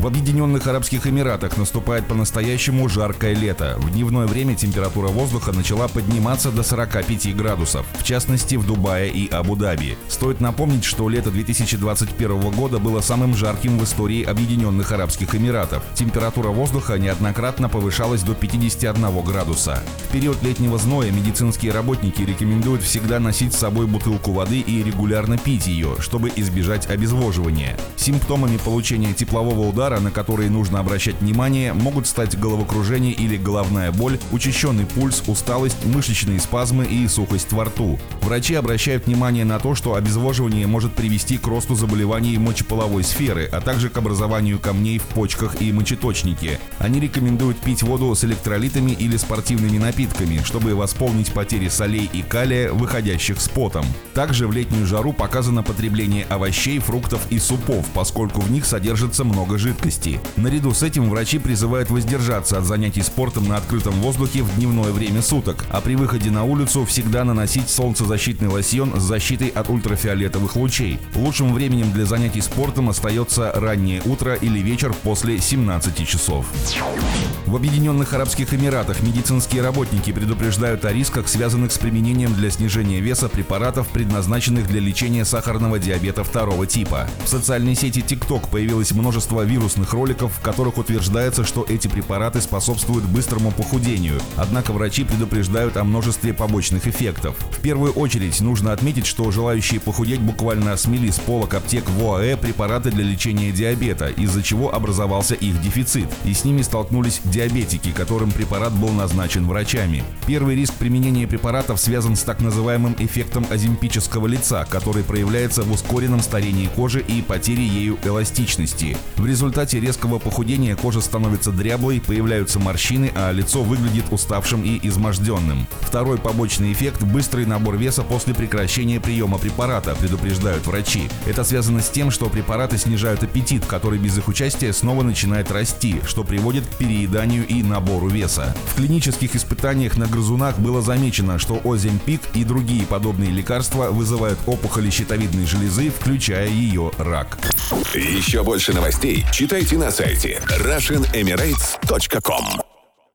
В Объединенных Арабских Эмиратах наступает по-настоящему жаркое лето. В дневное время температура воздуха начала подниматься до 45 градусов, в частности в Дубае и Абу-Даби. Стоит напомнить, что лето 2021 года было самым жарким в истории Объединенных Арабских Эмиратов. Температура воздуха неоднократно повышалась до 51 градуса. В период летнего зноя медицинские работники рекомендуют всегда носить с собой бутылку воды и регулярно пить ее, чтобы избежать обезвоживания. Симптомами получения теплового удара удара, на которые нужно обращать внимание, могут стать головокружение или головная боль, учащенный пульс, усталость, мышечные спазмы и сухость во рту. Врачи обращают внимание на то, что обезвоживание может привести к росту заболеваний мочеполовой сферы, а также к образованию камней в почках и мочеточнике. Они рекомендуют пить воду с электролитами или спортивными напитками, чтобы восполнить потери солей и калия, выходящих с потом. Также в летнюю жару показано потребление овощей, фруктов и супов, поскольку в них содержится много жидкости жидкости. Наряду с этим врачи призывают воздержаться от занятий спортом на открытом воздухе в дневное время суток, а при выходе на улицу всегда наносить солнцезащитный лосьон с защитой от ультрафиолетовых лучей. Лучшим временем для занятий спортом остается раннее утро или вечер после 17 часов. В Объединенных Арабских Эмиратах медицинские работники предупреждают о рисках, связанных с применением для снижения веса препаратов, предназначенных для лечения сахарного диабета второго типа. В социальной сети TikTok появилось множество вирусов вирусных роликов, в которых утверждается, что эти препараты способствуют быстрому похудению. Однако врачи предупреждают о множестве побочных эффектов. В первую очередь нужно отметить, что желающие похудеть буквально смели с полок аптек в ОАЭ препараты для лечения диабета, из-за чего образовался их дефицит. И с ними столкнулись диабетики, которым препарат был назначен врачами. Первый риск применения препаратов связан с так называемым эффектом азимпического лица, который проявляется в ускоренном старении кожи и потере ею эластичности. В результате результате резкого похудения кожа становится дряблой, появляются морщины, а лицо выглядит уставшим и изможденным. Второй побочный эффект – быстрый набор веса после прекращения приема препарата, предупреждают врачи. Это связано с тем, что препараты снижают аппетит, который без их участия снова начинает расти, что приводит к перееданию и набору веса. В клинических испытаниях на грызунах было замечено, что Оземпик и другие подобные лекарства вызывают опухоли щитовидной железы, включая ее рак. Еще больше новостей на сайте RussianEmirates.com